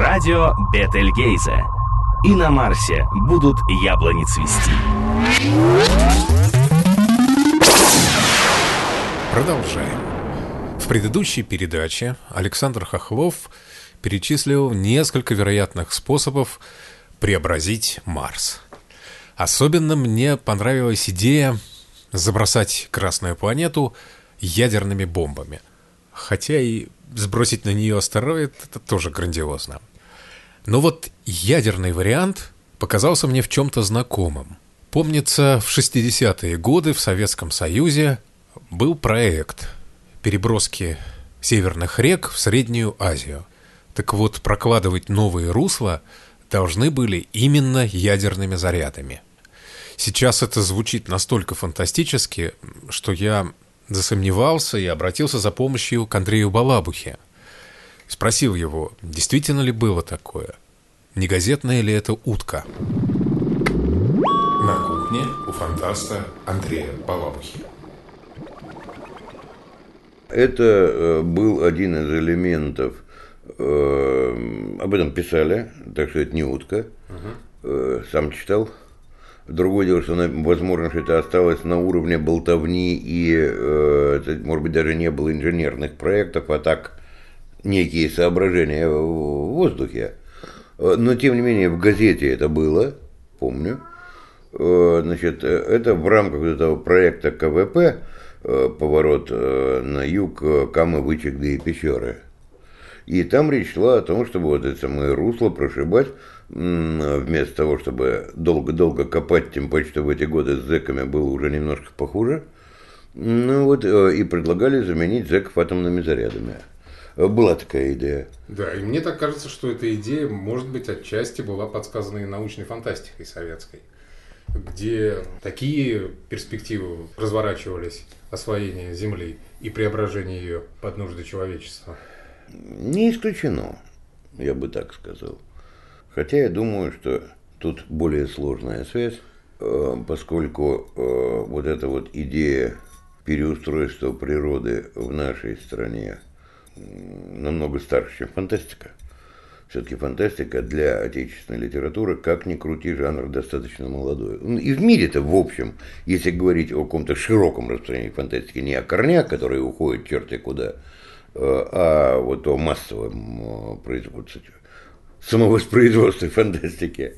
Радио Бетельгейзе. И на Марсе будут яблони цвести. Продолжаем. В предыдущей передаче Александр Хохлов перечислил несколько вероятных способов преобразить Марс. Особенно мне понравилась идея забросать Красную планету ядерными бомбами. Хотя и сбросить на нее астероид – это тоже грандиозно. Но вот ядерный вариант показался мне в чем-то знакомым. Помнится, в 60-е годы в Советском Союзе был проект переброски северных рек в Среднюю Азию. Так вот, прокладывать новые русла должны были именно ядерными зарядами. Сейчас это звучит настолько фантастически, что я засомневался и обратился за помощью к Андрею Балабухе. Спросил его, действительно ли было такое? Не газетная ли это утка? На кухне у фантаста Андрея Балабухи. Это э, был один из элементов. Э, об этом писали, так что это не утка. Угу. Сам читал. Другое дело, что, возможно, что это осталось на уровне болтовни, и, это, может быть, даже не было инженерных проектов, а так некие соображения в воздухе. Но, тем не менее, в газете это было, помню. Значит, это в рамках этого проекта КВП Э, поворот э, на юг э, Камы, Вычегды и Пещеры. И там речь шла о том, чтобы вот это самое русло прошибать, вместо того, чтобы долго-долго копать, тем паче, что в эти годы с зэками было уже немножко похуже. Ну вот, и предлагали заменить зэков атомными зарядами. Была такая идея. Да, и мне так кажется, что эта идея, может быть, отчасти была подсказана и научной фантастикой советской где такие перспективы разворачивались освоения Земли и преображения ее под нужды человечества? Не исключено, я бы так сказал. Хотя я думаю, что тут более сложная связь, э, поскольку э, вот эта вот идея переустройства природы в нашей стране намного старше, чем фантастика все-таки фантастика для отечественной литературы, как ни крути, жанр достаточно молодой. Ну, и в мире-то, в общем, если говорить о каком-то широком распространении фантастики, не о корнях, которые уходят черти куда, э, а вот о массовом э, производстве, самовоспроизводстве фантастики,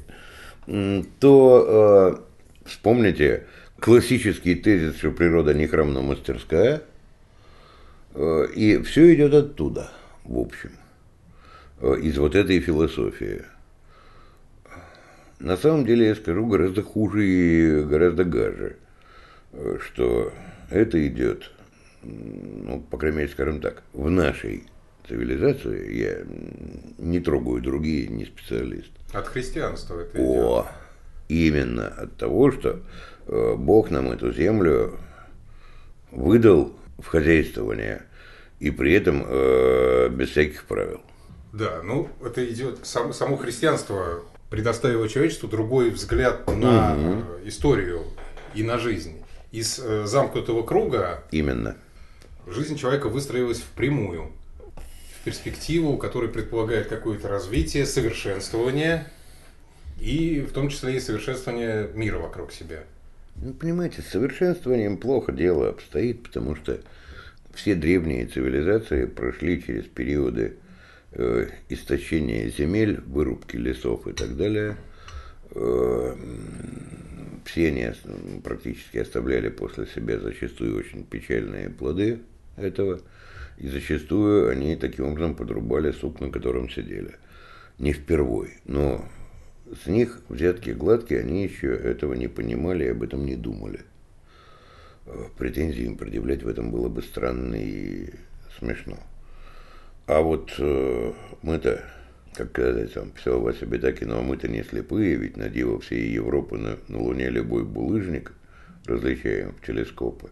то э, вспомните классический тезис, что природа не храм, но мастерская, и все идет оттуда, в общем. Э, из вот этой философии. На самом деле, я скажу, гораздо хуже и гораздо гаже, э, что это идет, ну, по крайней мере, скажем так, в нашей цивилизации, я не трогаю другие, не специалист. От христианства это О, идет. именно от того, что э, Бог нам эту землю выдал в хозяйствование, и при этом э, без всяких правил. Да, ну это идет, сам, само христианство предоставило человечеству другой взгляд на угу. историю и на жизнь. Из э, замкнутого круга именно жизнь человека выстроилась в прямую, в перспективу, которая предполагает какое-то развитие, совершенствование и в том числе и совершенствование мира вокруг себя. Ну, понимаете, с совершенствованием плохо дело обстоит, потому что все древние цивилизации прошли через периоды Э, истощение земель, вырубки лесов и так далее. Э, все они практически оставляли после себя зачастую очень печальные плоды этого, и зачастую они таким образом подрубали сук, на котором сидели. Не впервой, но с них взятки гладкие, они еще этого не понимали и об этом не думали. Э, претензии им предъявлять в этом было бы странно и смешно. А вот э, мы-то, как сказать, там писал Вася Бедаки, но мы-то не слепые, ведь на диво всей Европы на, на Луне любой булыжник различаем в телескопы.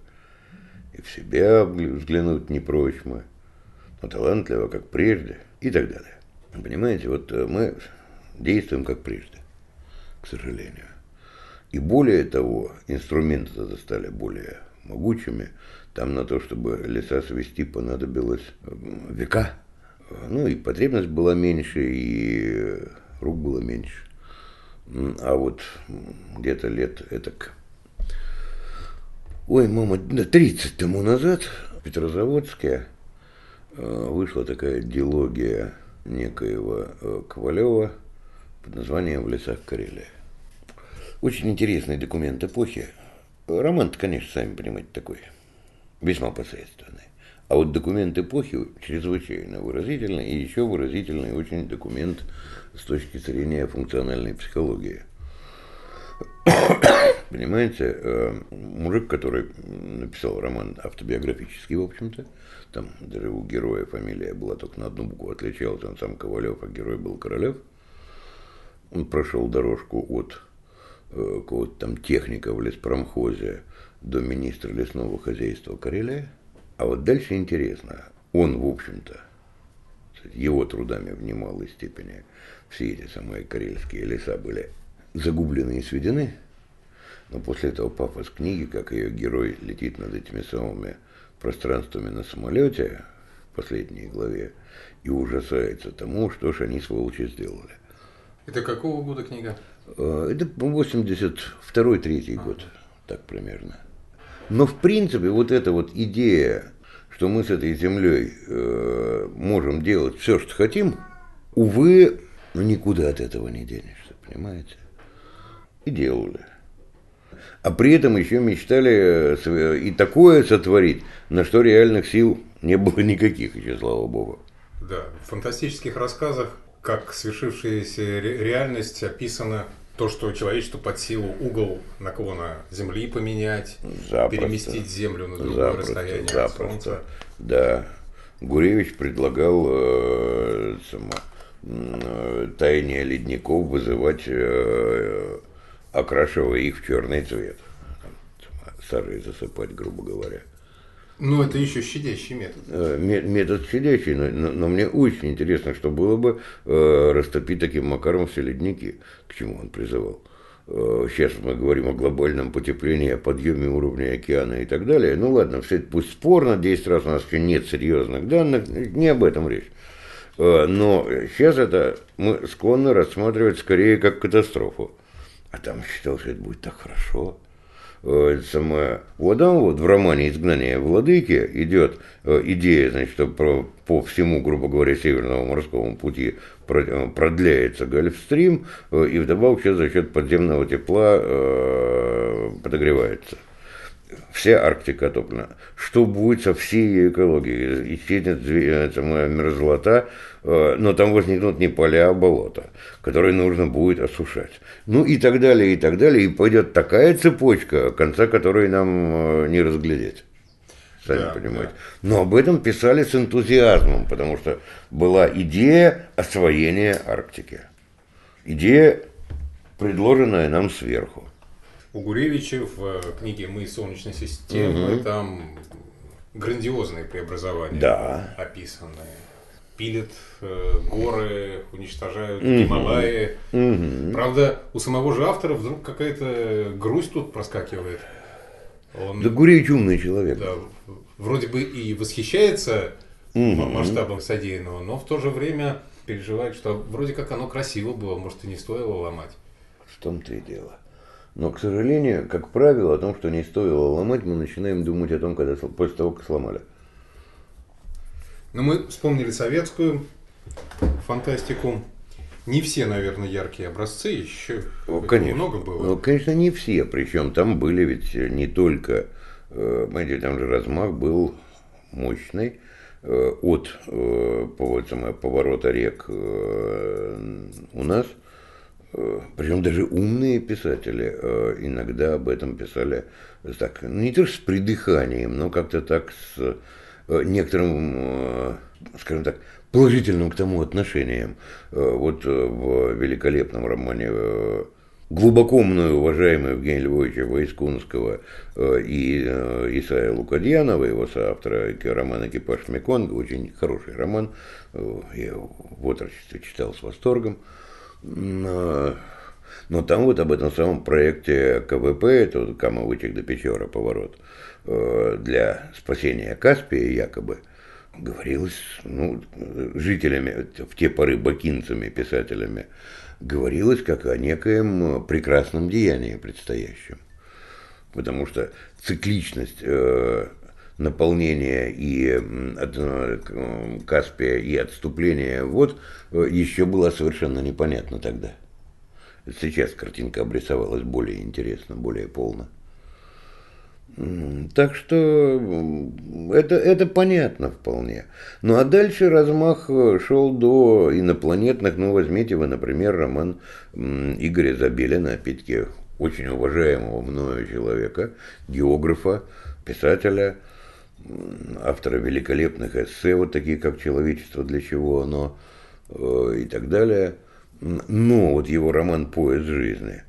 И в себя взглянуть не прочь мы, но талантливо, как прежде, и так далее. Понимаете, вот э, мы действуем как прежде, к сожалению. И более того, инструменты тогда стали более могучими. Там на то, чтобы леса свести, понадобилось века Ну и потребность была меньше, и рук было меньше. А вот где-то лет этак... Ой, мама, 30 тому назад в Петрозаводске э, вышла такая дилогия некоего э, Ковалева под названием «В лесах Карелии». Очень интересный документ эпохи. роман конечно, сами понимаете, такой, весьма посредственный. А вот документ эпохи чрезвычайно выразительный, и еще выразительный очень документ с точки зрения функциональной психологии. Понимаете, э, мужик, который написал роман автобиографический, в общем-то, там даже у героя фамилия была только на одну букву отличалась, он сам Ковалев, а герой был Королев. Он прошел дорожку от э, какого-то там техника в леспромхозе до министра лесного хозяйства Карелия – а вот дальше интересно. Он, в общем-то, его трудами в немалой степени все эти самые карельские леса были загублены и сведены. Но после этого пафос книги, как ее герой летит над этими самыми пространствами на самолете в последней главе и ужасается тому, что ж они сволочи сделали. Это какого года книга? Э, это 82-3 год, так примерно. Но в принципе вот эта вот идея, что мы с этой землей э, можем делать все, что хотим, увы, никуда от этого не денешься, понимаете? И делали. А при этом еще мечтали э, и такое сотворить, на что реальных сил не было никаких еще, слава богу. Да, в фантастических рассказах, как свершившаяся реальность описана то, что человечеству под силу угол наклона Земли поменять, запросто, переместить Землю на другое запросто, расстояние запросто. от Солнца. Да. Гуревич предлагал э, само, э, таяние ледников вызывать, э, окрашивая их в черный цвет. Сажей засыпать, грубо говоря. Ну, это еще щадящий метод. Э, метод щадящий, но, но, но мне очень интересно, что было бы э, растопить таким макаром все ледники, к чему он призывал. Э, сейчас мы говорим о глобальном потеплении, о подъеме уровня океана и так далее. Ну ладно, все это пусть спорно, 10 раз у нас еще нет серьезных данных, не об этом речь. Э, но сейчас это мы склонны рассматривать скорее как катастрофу. А там считал, что это будет так хорошо. Э, самое, вот там вот в романе «Изгнание владыки» идет э, идея, значит, про, по всему, грубо говоря, Северному морскому пути э, продляется Гольфстрим, и вдобавок сейчас за счет подземного тепла подогревается вся Арктика топлена. Что будет со всей ее экологией? Исчезнет самая мерзлота, э, но там возникнут не поля, а болота, которые нужно будет осушать. Ну и так далее, и так далее. И пойдет такая цепочка, конца которой нам э, не разглядеть. Сами да, понимаете. Да. Но об этом писали с энтузиазмом, потому что была идея освоения Арктики. Идея, предложенная нам сверху у Гуревича в э, книге «Мы Солнечной системы» угу. там грандиозные преобразования да. описаны. Пилят э, горы, уничтожают угу. Гималаи. Угу. Правда, у самого же автора вдруг какая-то грусть тут проскакивает. Он, да Гуревич умный человек. Да, вроде бы и восхищается угу. масштабом содеянного, но в то же время переживает, что вроде как оно красиво было, может и не стоило ломать. В том-то и дело. Но, к сожалению, как правило, о том, что не стоило ломать, мы начинаем думать о том, когда, после того, как сломали. Но ну, мы вспомнили советскую фантастику. Не все, наверное, яркие образцы, еще ну, конечно, много было. Ну, конечно, не все. Причем там были ведь не только, э, понимаете, там же размах был мощный э, от э, поворота рек у нас – Причем даже умные писатели э, иногда об этом писали так, ну, не то что с придыханием, но как-то так с э, некоторым, скажем так, положительным к тому отношением. Вот в великолепном романе глубоко мною уважаемый Евгения Львовича Войскунского и Исаия Лукадьянова, его соавтора, роман «Экипаж Меконга», очень хороший роман, я в отрочестве читал с восторгом. Но, но там вот об этом самом проекте КВП, это вот Кама-Вытек до Печора поворот, э, для спасения Каспия якобы, говорилось ну, жителями, в те поры бакинцами, писателями, говорилось как о некоем прекрасном деянии предстоящем. Потому что цикличность э, наполнения и от, э, Каспия и отступления вот э, еще была совершенно непонятна тогда. Сейчас картинка обрисовалась более интересно, более полно. Так что это, это понятно вполне. Ну а дальше размах э, шел до инопланетных. Ну возьмите вы, например, роман Игоря Забелина, опять-таки очень уважаемого мною человека, географа, писателя, автора великолепных эссе, вот такие как «Человечество для чего оно» э, и так далее. Но вот его роман «Поезд жизни»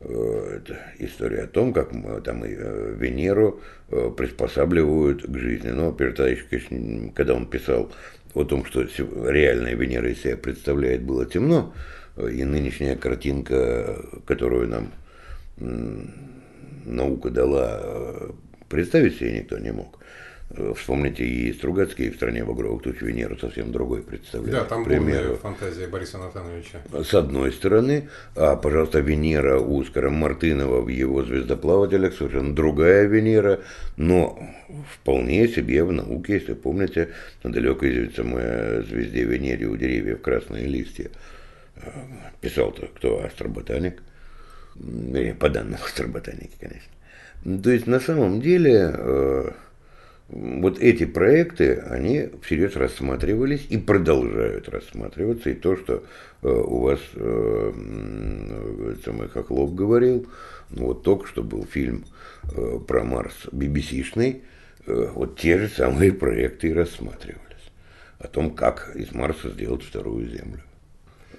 э, – это история о том, как мы, там э, Венеру приспосабливают к жизни. Но Пертаевич, конечно, когда он писал о том, что реальная Венера из себя представляет, было темно, и нынешняя картинка, которую нам наука дала, представить себе никто не мог. Вспомните, и Стругацкий в «Стране багровых туч» Венеру совсем другой представляет. Да, там примеру. фантазия Бориса Натановича. С одной стороны, а, пожалуйста, Венера у Оскара Мартынова в его «Звездоплавателях» совершенно другая Венера, но вполне себе в науке, если помните, на далекой самой звезде Венере у деревьев красные листья. Писал-то кто? Астроботаник. По данным астроботаники, конечно. То есть, на самом деле э, вот эти проекты, они всерьез рассматривались и продолжают рассматриваться. И то, что э, у вас э, самый Хохлов говорил, ну, вот только что был фильм э, про Марс BBC-шный, э, вот те же самые проекты и рассматривались. О том, как из Марса сделать вторую Землю.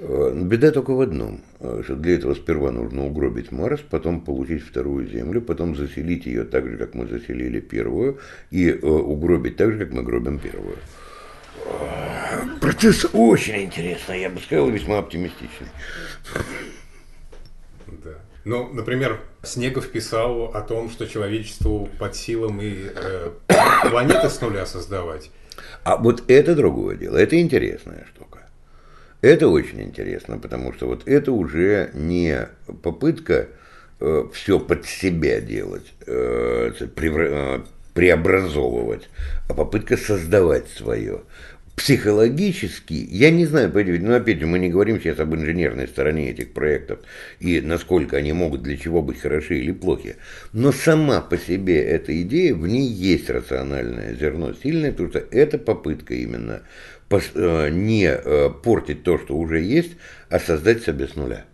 Э, беда только в одном, э, что для этого сперва нужно угробить Марс, потом получить вторую Землю, потом заселить ее так же, как мы заселили первую, и э, угробить так же, как мы гробим первую. Процесс очень интересный, я бы сказал, весьма оптимистичный. Да. Ну, например, Снегов писал о том, что человечеству под силам и э, планеты с нуля создавать. А вот это другое дело, это интересная штука. Это очень интересно, потому что вот это уже не попытка э, все под себя делать, э, э, преобразовывать, а попытка создавать свое. Психологически, я не знаю, но опять мы не говорим сейчас об инженерной стороне этих проектов и насколько они могут для чего быть хороши или плохи. Но сама по себе эта идея, в ней есть рациональное зерно сильное, потому что это попытка именно Э, не э, портить то, что уже есть, а создать себе с нуля.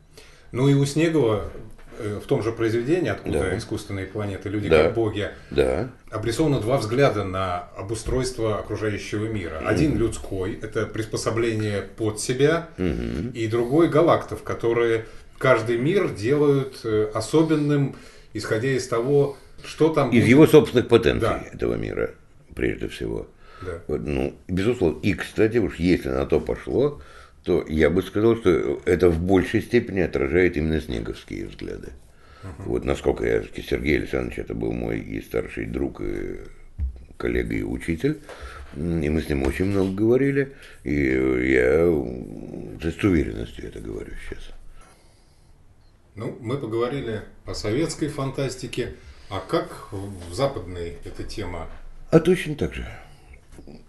Ну и у Снегова э, в том же произведении, откуда да. искусственные планеты, люди да. как боги, да. обрисовано два взгляда на обустройство окружающего мира. Mm. Один людской, это приспособление под себя, mm-hmm. и другой галактов, которые каждый мир делают особенным, исходя из того, что там... Из будет. его собственных потенций да. этого мира, прежде всего. Да. Ну, безусловно. И, кстати, уж если на то пошло, то я бы сказал, что это в большей степени отражает именно снеговские взгляды. Угу. Вот насколько я, Сергей Александрович, это был мой и старший друг, и коллега, и учитель, и мы с ним очень много говорили, и я с уверенностью это говорю сейчас. Ну, мы поговорили о советской фантастике, а как в западной эта тема? А точно так же.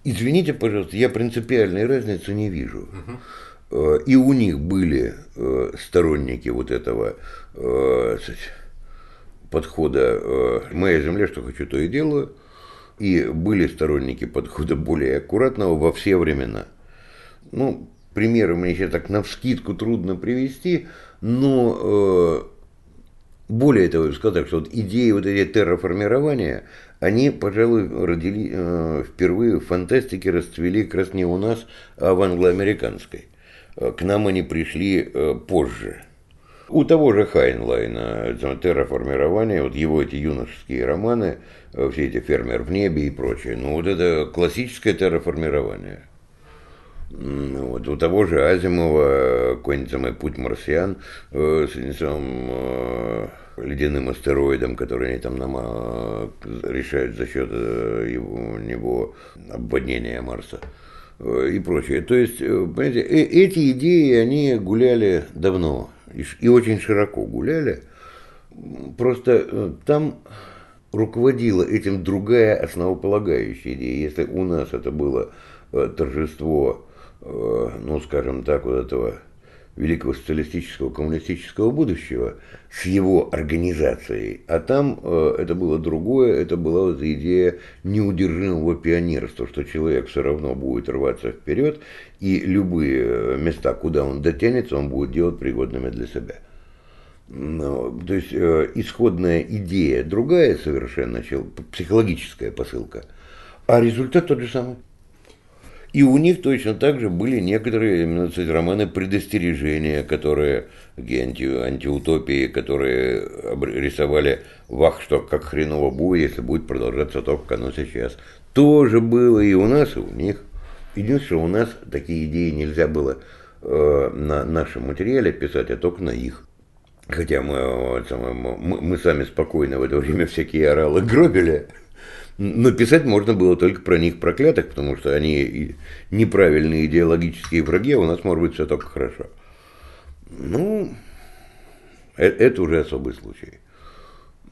Извините, пожалуйста, я принципиальной разницы не вижу. Угу. И у них были э, сторонники вот этого э, подхода «моя земля, что хочу, то и делаю», и были сторонники подхода более аккуратного во все времена. Ну, примеры мне сейчас так на вскидку трудно привести, но более того, сказать, что вот идеи вот эти терраформирования, они, пожалуй, родили, э, впервые в фантастике расцвели как раз не у нас, а в англоамериканской. Э, к нам они пришли э, позже. У того же Хайнлайна терраформирование, вот его эти юношеские романы, э, все эти «Фермер в небе» и прочее, ну вот это классическое терраформирование. Вот у того же Азимова какой-нибудь самый «Путь марсиан» э, с, с, ледяным астероидом, который они там нам э, решают за счет э, его, него обводнения Марса и прочее. То есть, понимаете, эти идеи, они гуляли давно и очень широко гуляли. Просто там руководила этим другая основополагающая идея. Если у нас это было торжество, ну, скажем так, вот этого великого социалистического коммунистического будущего с его организацией. А там э, это было другое, это была вот идея неудержимого пионерства, что человек все равно будет рваться вперед, и любые э, места, куда он дотянется, он будет делать пригодными для себя. Ну, то есть э, исходная идея другая совершенно, психологическая посылка, а результат тот же самый. И у них точно так же были некоторые именно кстати, романы предостережения, которые анти, антиутопии, которые рисовали вах, что как хреново будет, если будет продолжаться то, как оно сейчас. Тоже было и у нас, и у них. Единственное, у нас такие идеи нельзя было э, на нашем материале писать, а только на их. Хотя мы, мы, мы сами спокойно в это время всякие оралы гробили. Но писать можно было только про них проклятых, потому что они неправильные идеологические враги, а у нас может быть все только хорошо. Ну, э, это уже особый случай.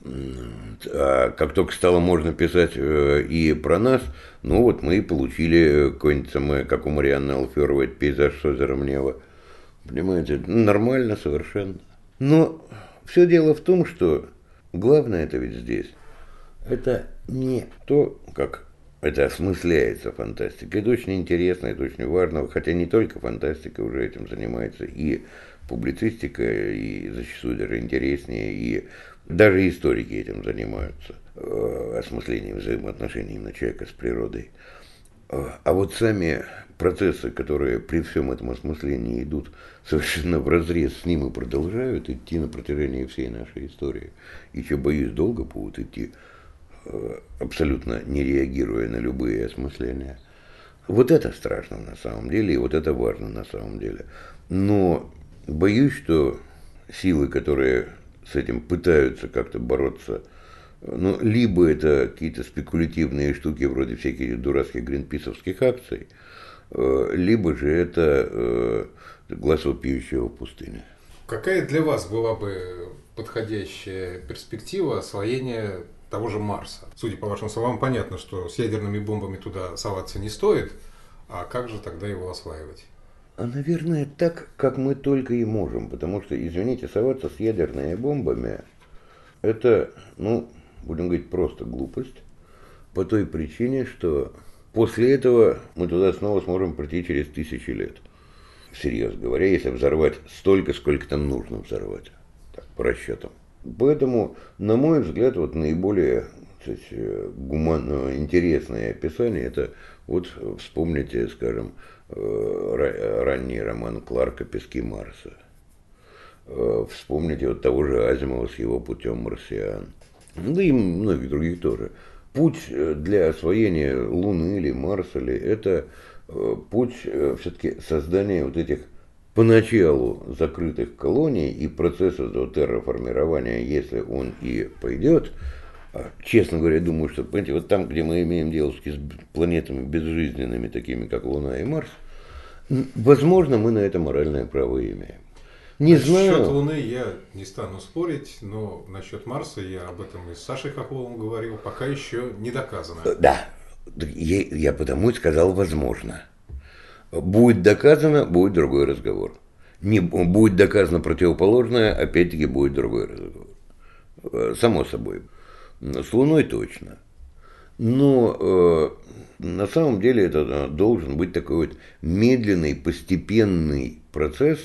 А как только стало можно писать э, и про нас, ну вот мы и получили какой-нибудь самый, как у Марианны Алферовой, пейзаж с озером Нева. Понимаете, нормально совершенно. Но все дело в том, что главное это ведь здесь. Это не то, как это осмысляется фантастика. Это очень интересно, это очень важно, хотя не только фантастика уже этим занимается, и публицистика, и зачастую даже интереснее, и даже историки этим занимаются, э, осмыслением взаимоотношений именно человека с природой. Э, а вот сами процессы, которые при всем этом осмыслении идут совершенно в разрез с ним и продолжают идти на протяжении всей нашей истории, и что, боюсь, долго будут идти, абсолютно не реагируя на любые осмысления. Вот это страшно на самом деле, и вот это важно на самом деле. Но боюсь, что силы, которые с этим пытаются как-то бороться, ну, либо это какие-то спекулятивные штуки вроде всяких дурацких гринписовских акций, э, либо же это э, глаз вопиющего в. Какая для вас была бы подходящая перспектива освоения того же Марса. Судя по вашим словам, понятно, что с ядерными бомбами туда соваться не стоит, а как же тогда его осваивать? А, наверное, так, как мы только и можем, потому что, извините, соваться с ядерными бомбами, это, ну, будем говорить, просто глупость, по той причине, что после этого мы туда снова сможем прийти через тысячи лет. Серьезно говоря, если взорвать столько, сколько там нужно взорвать, так, по расчетам. Поэтому, на мой взгляд, вот наиболее кстати, гуманно интересное описание это вот вспомните, скажем, э, ранний роман Кларка «Пески Марса». Э, вспомните вот того же Азимова с его путем марсиан. Да и многих других тоже. Путь э, для освоения Луны или Марса ли, это путь все-таки создания вот этих поначалу закрытых колоний и процесса терраформирования, если он и пойдет, а, честно говоря, думаю, что, понимаете, вот там, где мы имеем дело с планетами безжизненными, такими как Луна и Марс, возможно, мы на это моральное право имеем. Не насчет знаю. Луны я не стану спорить, но насчет Марса я об этом и с Сашей Хохловым говорил, пока еще не доказано. Да, я, я потому и сказал возможно. Будет доказано, будет другой разговор. Не будет доказано противоположное, опять-таки будет другой разговор. Э, само собой. С Луной точно. Но э, на самом деле это э, должен быть такой вот медленный, постепенный процесс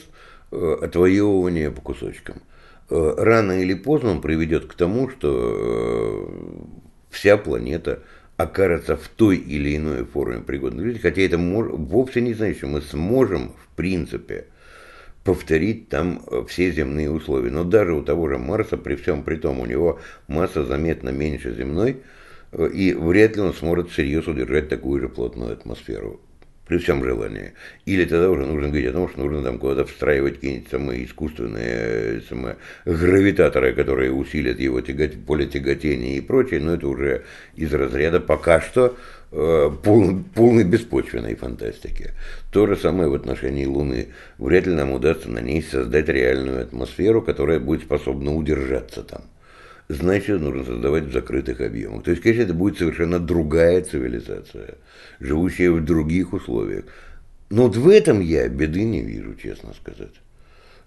э, отвоевывания по кусочкам. Э, рано или поздно он приведет к тому, что э, вся планета окажется в той или иной форме пригодной для хотя это мож, вовсе не значит, что мы сможем, в принципе, повторить там э, все земные условия. Но даже у того же Марса, при всем при том, у него масса заметно меньше земной, э, и вряд ли он сможет всерьез удержать такую же плотную атмосферу. При всем желании. Или тогда уже нужно говорить о том, что нужно там куда-то встраивать какие-нибудь самые искусственные самые гравитаторы, которые усилят его тягот, поле тяготения и прочее, но это уже из разряда пока что э, пол, полной беспочвенной фантастики. То же самое в отношении Луны. Вряд ли нам удастся на ней создать реальную атмосферу, которая будет способна удержаться там значит, нужно создавать в закрытых объемах. То есть, конечно, это будет совершенно другая цивилизация, живущая в других условиях. Но вот в этом я беды не вижу, честно сказать.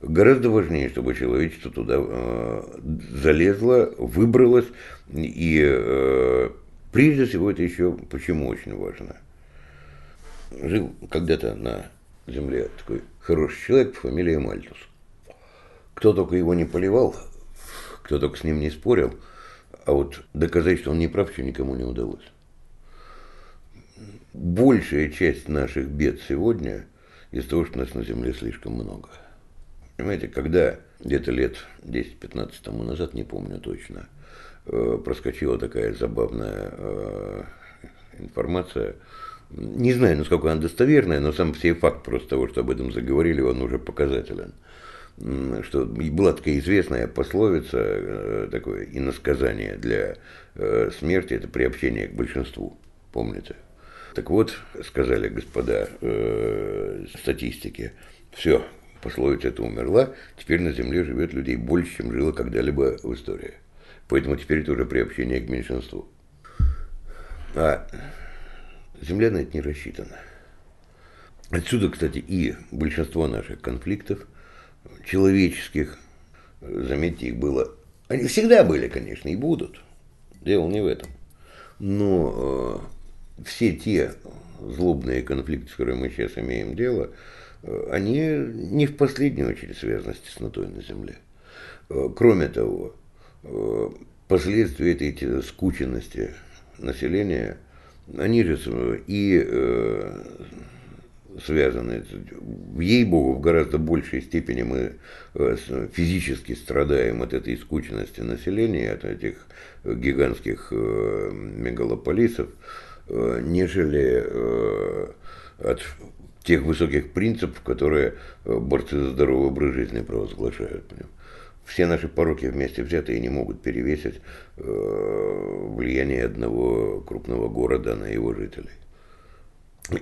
Гораздо важнее, чтобы человечество туда э, залезло, выбралось. И э, прежде всего это еще почему очень важно. Жил когда-то на земле такой хороший человек по фамилии Мальтус. Кто только его не поливал, кто только с ним не спорил, а вот доказать, что он не прав, еще никому не удалось. Большая часть наших бед сегодня из того, что нас на Земле слишком много. Понимаете, когда где-то лет 10-15 тому назад, не помню точно, э, проскочила такая забавная э, информация, не знаю, насколько она достоверная, но сам все факт просто того, что об этом заговорили, он уже показателен – что была такая известная пословица, э, такое иносказание для э, смерти, это приобщение к большинству, помните? Так вот, сказали господа э, статистики, все, пословица эта умерла, теперь на Земле живет людей больше, чем жило когда-либо в истории. Поэтому теперь это уже приобщение к меньшинству. А Земля на это не рассчитана. Отсюда, кстати, и большинство наших конфликтов – человеческих, заметьте, их было, они всегда были, конечно, и будут, дело не в этом. Но э, все те злобные конфликты, с которыми мы сейчас имеем дело, э, они не в последнюю очередь связаны с теснотой на Земле. Э, кроме того, э, последствия этой скученности населения, они же и э, связаны. Ей-богу, в гораздо большей степени мы э, физически страдаем от этой скученности населения, от этих гигантских э, мегалополисов, э, нежели от тех высоких принципов, которые борцы за здоровый образ жизни провозглашают. Все наши пороки вместе взятые не могут перевесить влияние одного крупного города на его жителей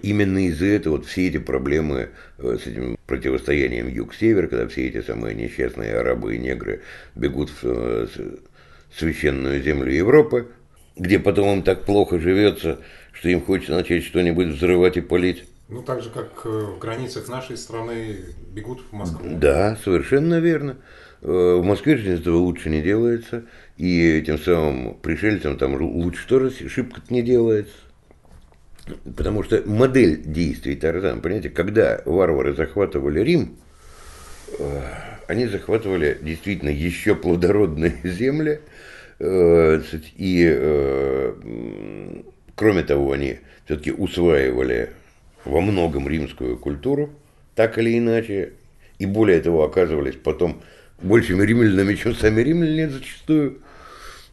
именно из-за этого вот все эти проблемы э, с этим противостоянием юг-север, когда все эти самые несчастные арабы и негры бегут в э, священную землю Европы, где потом им так плохо живется, что им хочется начать что-нибудь взрывать и полить. Ну, так же, как э, в границах нашей страны бегут в Москву. Да, совершенно верно. В Москве же этого лучше не делается, и тем самым пришельцам там лучше тоже шибко не делается. Потому что модель действий Тарзана, понимаете, когда варвары захватывали Рим, э, они захватывали действительно еще плодородные земли, э, и э, кроме того, они все-таки усваивали во многом римскую культуру, так или иначе, и более того, оказывались потом большими римлянами, чем сами римляне зачастую.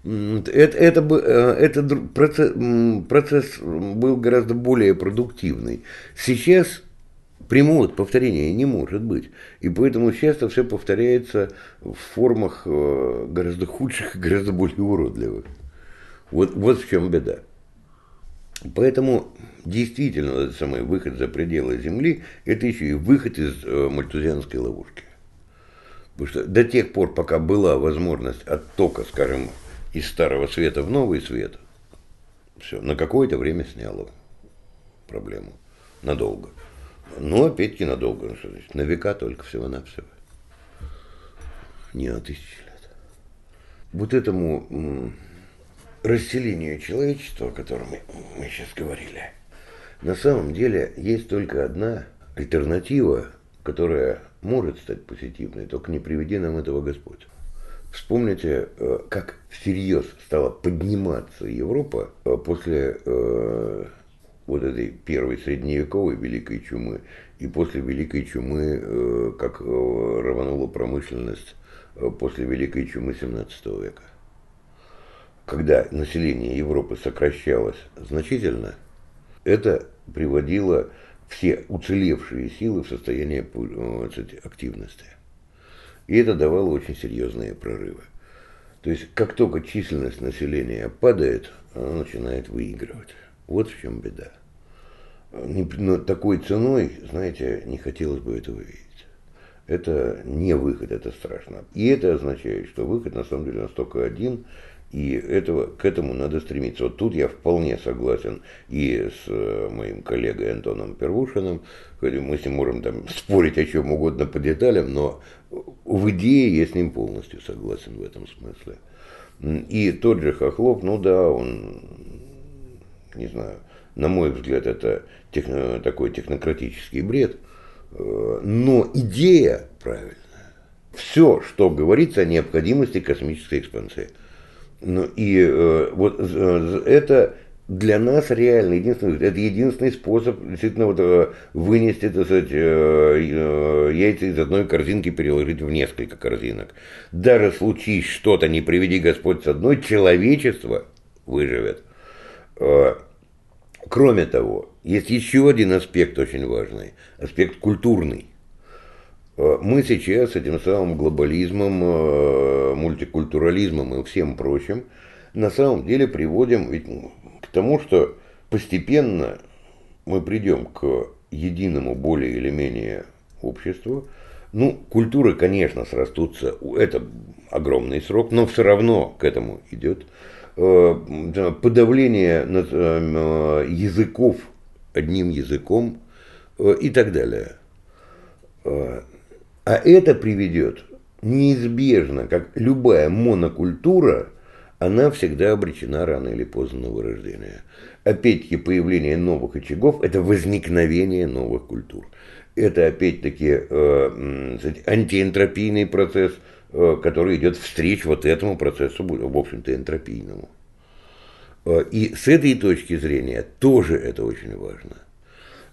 Это, это, э, этот процесс, процесс был гораздо более продуктивный. Сейчас прямого повторения не может быть. И поэтому часто все повторяется в формах э, гораздо худших и гораздо более уродливых. Вот, вот в чем беда. Поэтому действительно этот самый выход за пределы Земли – это еще и выход из э, мальтузианской ловушки. Потому что до тех пор, пока была возможность оттока, скажем, из старого света в новый свет, все, на какое-то время сняло проблему. Надолго. Но опять-таки надолго. Ну, что значит? На века только всего-навсего. Не на тысячи лет. Вот этому расселению человечества, о котором мы, мы сейчас говорили, на самом деле есть только одна альтернатива, которая может стать позитивной, только не приведи нам этого Господь. Вспомните, э, как всерьез стала подниматься Европа э, после э, вот этой первой средневековой великой чумы и после великой чумы, как рванула промышленность после великой чумы 17 века. Когда население Европы сокращалось значительно, это приводило все уцелевшие силы в состоянии кстати, активности. И это давало очень серьезные прорывы. То есть, как только численность населения падает, она начинает выигрывать. Вот в чем беда. Но такой ценой, знаете, не хотелось бы этого видеть. Это не выход, это страшно. И это означает, что выход на самом деле настолько один, и этого, к этому надо стремиться. Вот тут я вполне согласен и с э, моим коллегой Антоном Первушиным. Мы с ним можем там спорить о чем угодно по деталям, но в идее я с ним полностью согласен в этом смысле. И тот же Хохлов, ну да, он, не знаю, на мой взгляд, это техно, такой технократический бред, но идея правильная. Все, что говорится о необходимости космической экспансии – ну, и э, вот э, это для нас реально единственный, это единственный способ действительно вот, э, вынести, так сказать, э, яйца из одной корзинки переложить в несколько корзинок. Даже случись что-то, не приведи Господь с одной, человечество выживет. Кроме того, есть еще один аспект очень важный, аспект культурный. Э, мы сейчас этим самым глобализмом, э, мультикультурализмом и всем прочим на самом деле приводим ведь к тому, что постепенно мы придем к единому более или менее обществу. Ну, культуры, конечно, срастутся, это огромный срок, но все равно к этому идет. Э, подавление языков одним языком и так далее. А это приведет неизбежно, как любая монокультура, она всегда обречена рано или поздно на вырождение. Опять-таки появление новых очагов – это возникновение новых культур. Это опять-таки э, антиэнтропийный процесс, э, который идет встреч вот этому процессу, в общем-то, энтропийному. Э, и с этой точки зрения тоже это очень важно.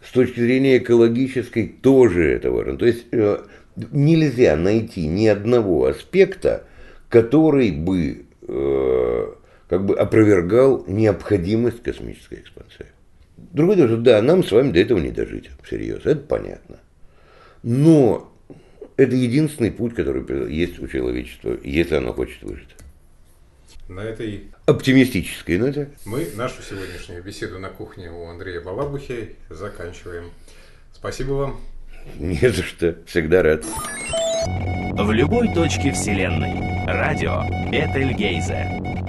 С точки зрения экологической тоже это важно. То есть э, нельзя найти ни одного аспекта, который бы э, как бы опровергал необходимость космической экспансии. Другое дело, что да, нам с вами до этого не дожить, всерьез, это понятно. Но это единственный путь, который есть у человечества, если оно хочет выжить. На этой оптимистической ноте мы нашу сегодняшнюю беседу на кухне у Андрея Балабухи заканчиваем. Спасибо вам. Не за что. Всегда рад. В любой точке Вселенной. Радио Бетельгейзе.